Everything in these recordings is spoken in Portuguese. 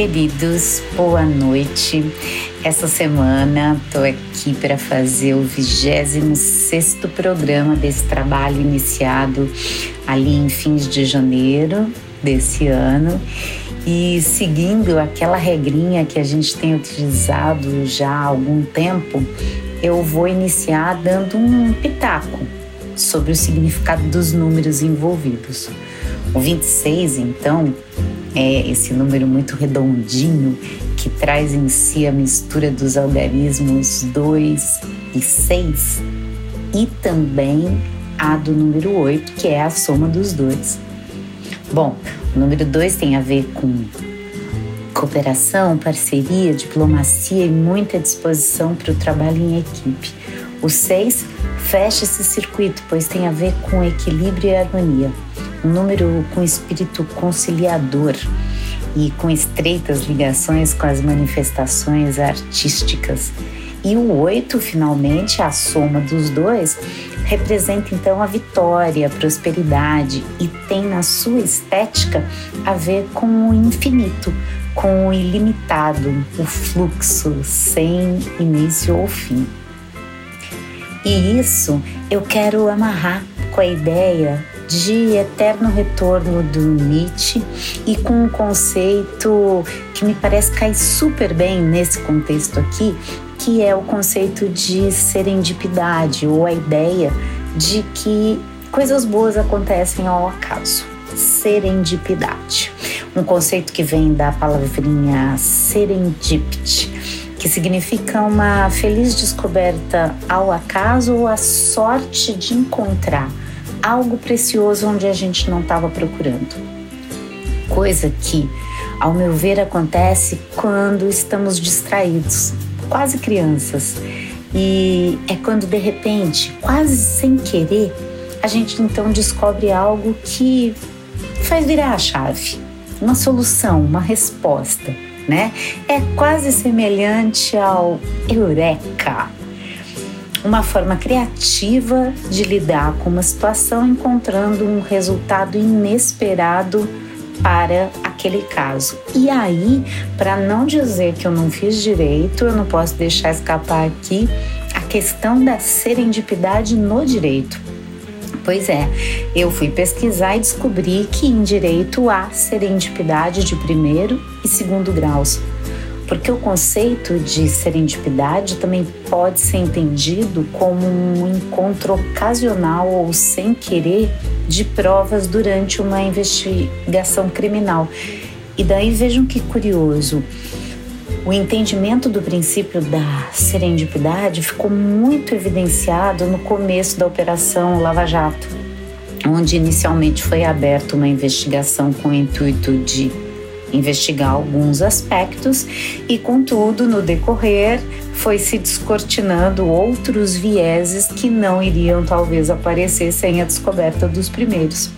queridos, boa noite. Essa semana estou aqui para fazer o 26 programa desse trabalho iniciado ali em fins de janeiro desse ano e seguindo aquela regrinha que a gente tem utilizado já há algum tempo, eu vou iniciar dando um pitaco sobre o significado dos números envolvidos. O 26, então, é esse número muito redondinho que traz em si a mistura dos algarismos 2 e 6 e também a do número 8, que é a soma dos dois. Bom, o número 2 tem a ver com cooperação, parceria, diplomacia e muita disposição para o trabalho em equipe. O 6 fecha esse circuito, pois tem a ver com equilíbrio e harmonia um número com espírito conciliador e com estreitas ligações com as manifestações artísticas. E o oito, finalmente, a soma dos dois, representa então a vitória, a prosperidade e tem na sua estética a ver com o infinito, com o ilimitado, o fluxo sem início ou fim. E isso eu quero amarrar com a ideia de eterno retorno do Nietzsche e com um conceito que me parece cair super bem nesse contexto aqui, que é o conceito de serendipidade ou a ideia de que coisas boas acontecem ao acaso. Serendipidade. Um conceito que vem da palavrinha serendipity, que significa uma feliz descoberta ao acaso ou a sorte de encontrar algo precioso onde a gente não estava procurando. Coisa que, ao meu ver, acontece quando estamos distraídos, quase crianças. E é quando de repente, quase sem querer, a gente então descobre algo que faz virar a chave, uma solução, uma resposta, né? É quase semelhante ao eureka, uma forma criativa de lidar com uma situação, encontrando um resultado inesperado para aquele caso. E aí, para não dizer que eu não fiz direito, eu não posso deixar escapar aqui a questão da serendipidade no direito. Pois é, eu fui pesquisar e descobri que em direito há serendipidade de primeiro e segundo graus porque o conceito de serendipidade também pode ser entendido como um encontro ocasional ou sem querer de provas durante uma investigação criminal. E daí vejam que curioso. O entendimento do princípio da serendipidade ficou muito evidenciado no começo da Operação Lava Jato, onde inicialmente foi aberta uma investigação com o intuito de investigar alguns aspectos e, contudo, no decorrer, foi se descortinando outros vieses que não iriam talvez aparecer sem a descoberta dos primeiros.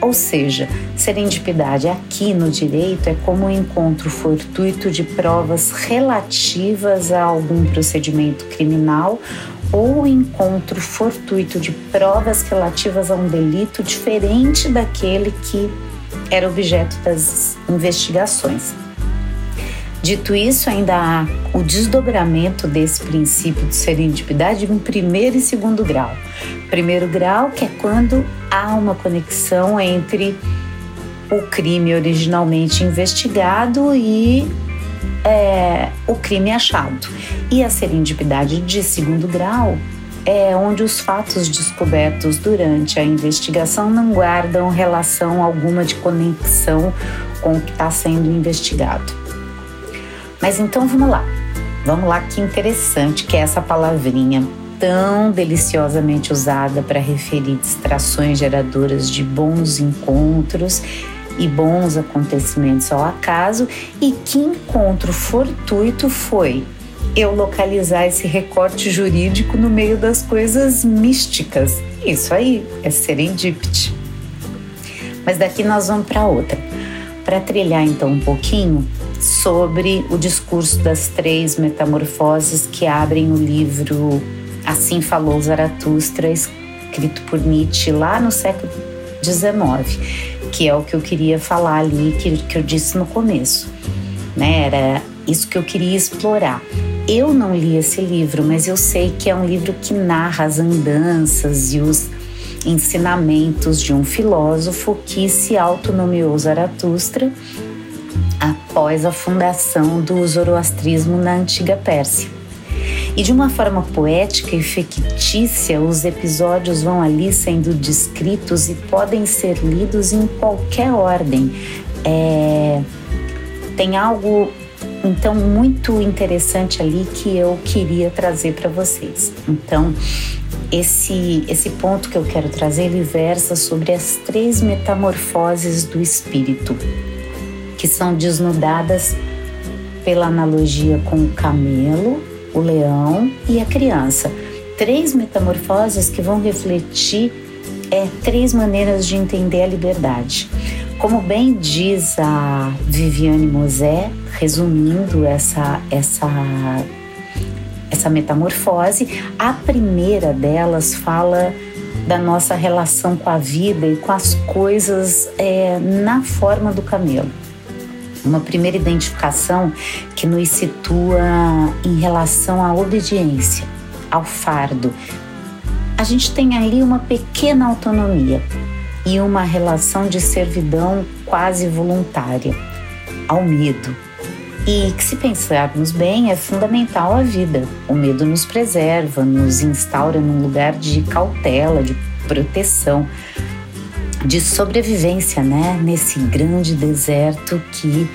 Ou seja, serendipidade aqui no direito é como um encontro fortuito de provas relativas a algum procedimento criminal ou encontro fortuito de provas relativas a um delito diferente daquele que era objeto das investigações. Dito isso, ainda há o desdobramento desse princípio de serendipidade em primeiro e segundo grau. Primeiro grau, que é quando há uma conexão entre o crime originalmente investigado e é, o crime achado. E a serendipidade de segundo grau é onde os fatos descobertos durante a investigação não guardam relação alguma de conexão com o que está sendo investigado. Mas então vamos lá, vamos lá, que interessante que é essa palavrinha tão deliciosamente usada para referir distrações geradoras de bons encontros e bons acontecimentos ao acaso, e que encontro fortuito foi eu localizar esse recorte jurídico no meio das coisas místicas. Isso aí é serendipity. Mas daqui nós vamos para outra, para trilhar então um pouquinho sobre o discurso das três metamorfoses que abrem o livro Assim Falou Zaratustra, escrito por Nietzsche lá no século XIX, que é o que eu queria falar ali, que, que eu disse no começo. né? Era isso que eu queria explorar. Eu não li esse livro, mas eu sei que é um livro que narra as andanças e os ensinamentos de um filósofo que se autonomeou Zaratustra após a fundação do zoroastrismo na antiga Pérsia. E de uma forma poética e fictícia, os episódios vão ali sendo descritos e podem ser lidos em qualquer ordem. É... Tem algo então muito interessante ali que eu queria trazer para vocês. Então, esse esse ponto que eu quero trazer ele versa sobre as três metamorfoses do espírito, que são desnudadas pela analogia com o camelo, o leão e a criança. Três metamorfoses que vão refletir é, três maneiras de entender a liberdade. Como bem diz a Viviane Mosé, resumindo essa, essa, essa metamorfose, a primeira delas fala da nossa relação com a vida e com as coisas é, na forma do camelo uma primeira identificação que nos situa em relação à obediência, ao fardo. A gente tem ali uma pequena autonomia e uma relação de servidão quase voluntária ao medo. E que, se pensarmos bem, é fundamental à vida. O medo nos preserva, nos instaura num lugar de cautela, de proteção de sobrevivência, né? Nesse grande deserto que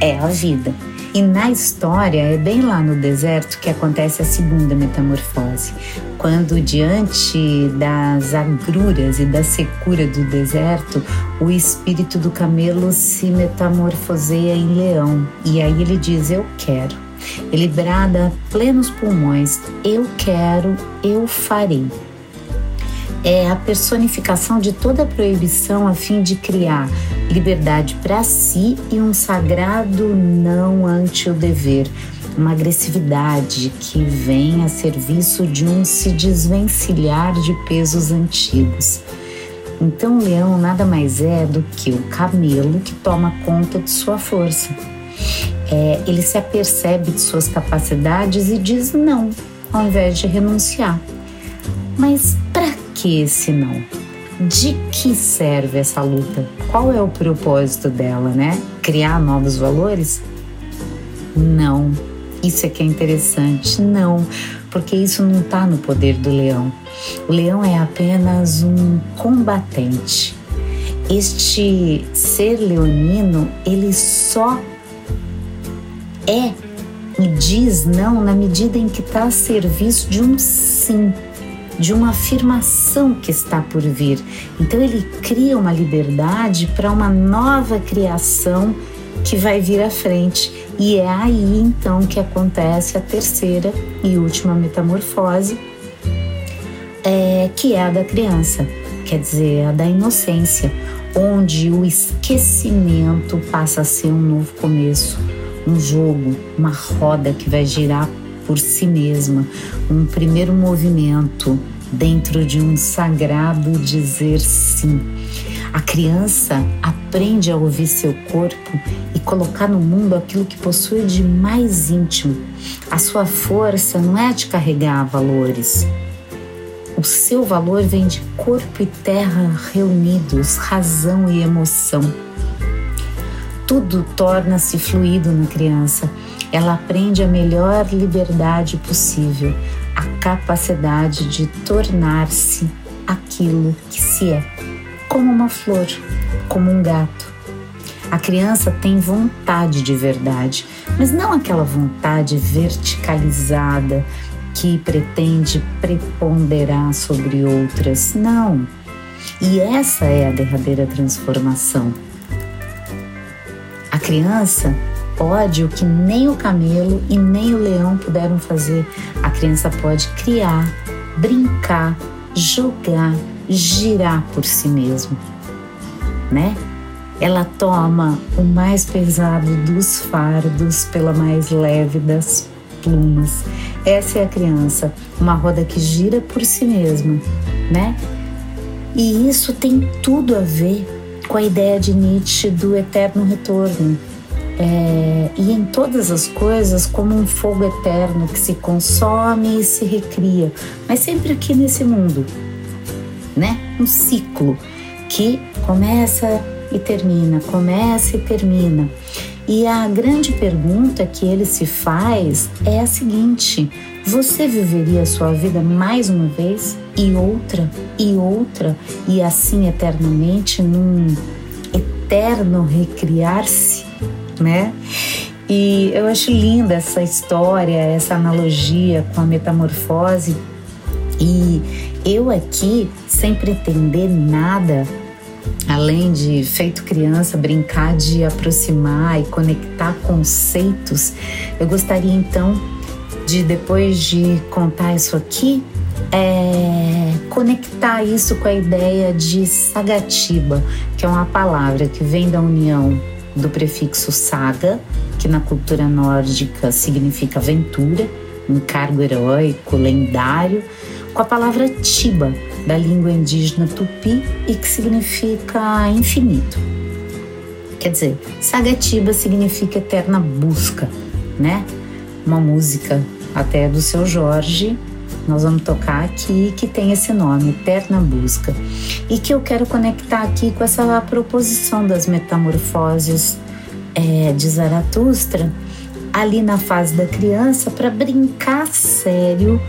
é a vida. E na história é bem lá no deserto que acontece a segunda metamorfose, quando diante das agruras e da secura do deserto, o espírito do camelo se metamorfoseia em leão. E aí ele diz: Eu quero. Ele brada plenos pulmões: Eu quero, eu farei é a personificação de toda proibição a fim de criar liberdade para si e um sagrado não ante o dever, uma agressividade que vem a serviço de um se desvencilhar de pesos antigos. Então, o leão nada mais é do que o camelo que toma conta de sua força. É, ele se apercebe de suas capacidades e diz não, ao invés de renunciar. Mas para que esse não? De que serve essa luta? Qual é o propósito dela, né? Criar novos valores? Não. Isso é que é interessante. Não, porque isso não está no poder do leão. O leão é apenas um combatente. Este ser leonino, ele só é e diz não na medida em que está a serviço de um sim de uma afirmação que está por vir. Então ele cria uma liberdade para uma nova criação que vai vir à frente. E é aí então que acontece a terceira e última metamorfose, é, que é a da criança, quer dizer, a da inocência, onde o esquecimento passa a ser um novo começo, um jogo, uma roda que vai girar por si mesma, um primeiro movimento dentro de um sagrado dizer sim. A criança aprende a ouvir seu corpo e colocar no mundo aquilo que possui de mais íntimo. A sua força não é de carregar valores. O seu valor vem de corpo e terra reunidos, razão e emoção. Tudo torna-se fluido na criança ela aprende a melhor liberdade possível, a capacidade de tornar-se aquilo que se é, como uma flor, como um gato. A criança tem vontade de verdade, mas não aquela vontade verticalizada que pretende preponderar sobre outras. Não. E essa é a derradeira transformação. A criança pode o que nem o camelo e nem o leão puderam fazer. A criança pode criar, brincar, jogar, girar por si mesmo, né? Ela toma o mais pesado dos fardos pela mais leve das plumas. Essa é a criança, uma roda que gira por si mesma, né? E isso tem tudo a ver com a ideia de Nietzsche do eterno retorno, é, e em todas as coisas como um fogo eterno que se consome e se recria, mas sempre aqui nesse mundo, né? Um ciclo que começa e termina, começa e termina. E a grande pergunta que ele se faz é a seguinte: você viveria a sua vida mais uma vez e outra e outra e assim eternamente num eterno recriar-se, né? E eu acho linda essa história, essa analogia com a metamorfose. E eu aqui, sem pretender nada, além de feito criança brincar de aproximar e conectar conceitos, eu gostaria então de depois de contar isso aqui, é, conectar isso com a ideia de sagatiba, que é uma palavra que vem da união do prefixo saga, que na cultura nórdica significa aventura, encargo heróico, lendário, com a palavra tiba, da língua indígena tupi e que significa infinito. Quer dizer, Sagatiba significa eterna busca, né? Uma música até do seu Jorge, nós vamos tocar aqui, que tem esse nome, Eterna Busca. E que eu quero conectar aqui com essa proposição das metamorfoses é, de Zaratustra, ali na fase da criança, para brincar sério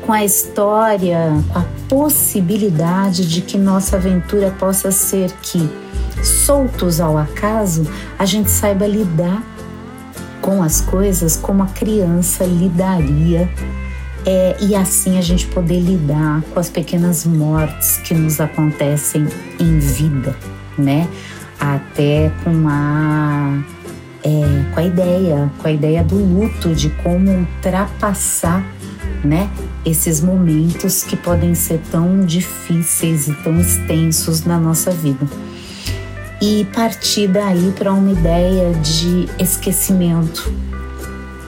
com a história, com a possibilidade de que nossa aventura possa ser que, soltos ao acaso, a gente saiba lidar com as coisas como a criança lidaria é, e assim a gente poder lidar com as pequenas mortes que nos acontecem em vida, né? Até com a é, com a ideia, com a ideia do luto, de como ultrapassar, né? Esses momentos que podem ser tão difíceis e tão extensos na nossa vida. E partir daí para uma ideia de esquecimento,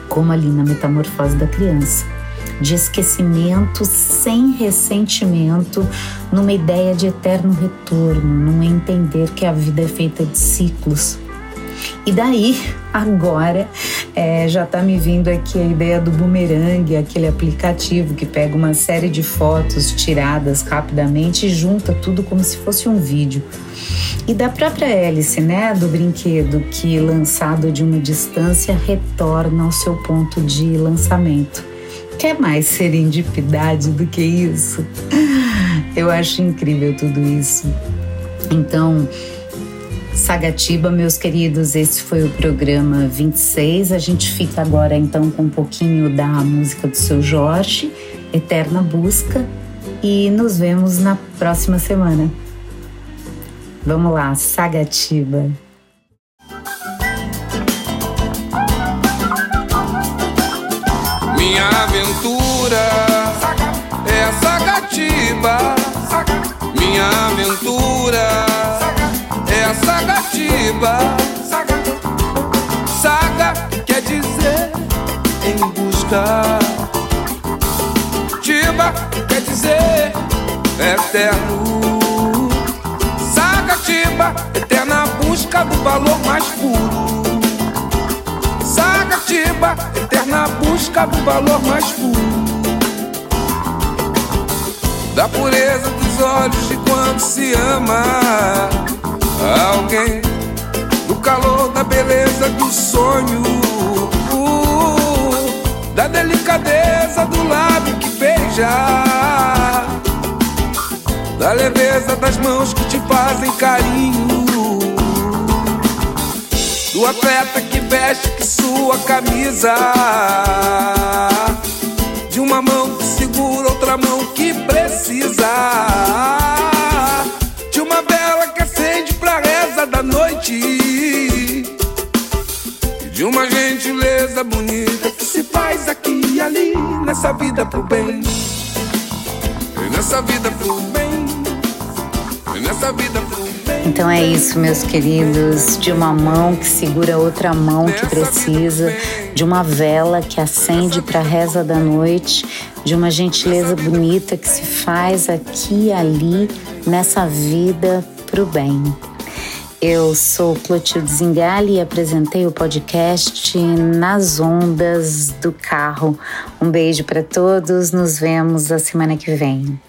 como ali na metamorfose da criança de esquecimento sem ressentimento, numa ideia de eterno retorno, num entender que a vida é feita de ciclos. E daí, agora, é, já está me vindo aqui a ideia do boomerang, aquele aplicativo que pega uma série de fotos tiradas rapidamente e junta tudo como se fosse um vídeo. E da própria hélice, né, do brinquedo que lançado de uma distância retorna ao seu ponto de lançamento. Quer mais serendipidade do que isso? Eu acho incrível tudo isso. Então, Sagatiba, meus queridos, esse foi o programa 26. A gente fica agora então com um pouquinho da música do seu Jorge, Eterna Busca, e nos vemos na próxima semana. Vamos lá, Sagatiba. Minha aventura é a sagatiba. Minha aventura é a sagatiba. Saga quer dizer em busca. Tiba quer dizer eterno. Sagatiba, eterna busca do valor mais puro. Sagatiba, eterna busca do valor mais puro. Da pureza dos olhos de quando se ama alguém. Do calor da beleza do sonho. Uh, da delicadeza do lábio que beija. Da leveza das mãos que te fazem carinho. Do atleta que veste que sua camisa. De uma mão que segura outra mão que precisa. De uma vela que acende pra reza da noite. De uma gentileza bonita que se faz aqui e ali. Nessa vida pro bem. E nessa vida pro bem. E nessa vida pro. Então é isso, meus queridos, de uma mão que segura outra mão que precisa, de uma vela que acende para a reza da noite, de uma gentileza bonita que se faz aqui e ali nessa vida pro bem. Eu sou Clotilde Zingali e apresentei o podcast Nas Ondas do Carro. Um beijo para todos, nos vemos a semana que vem.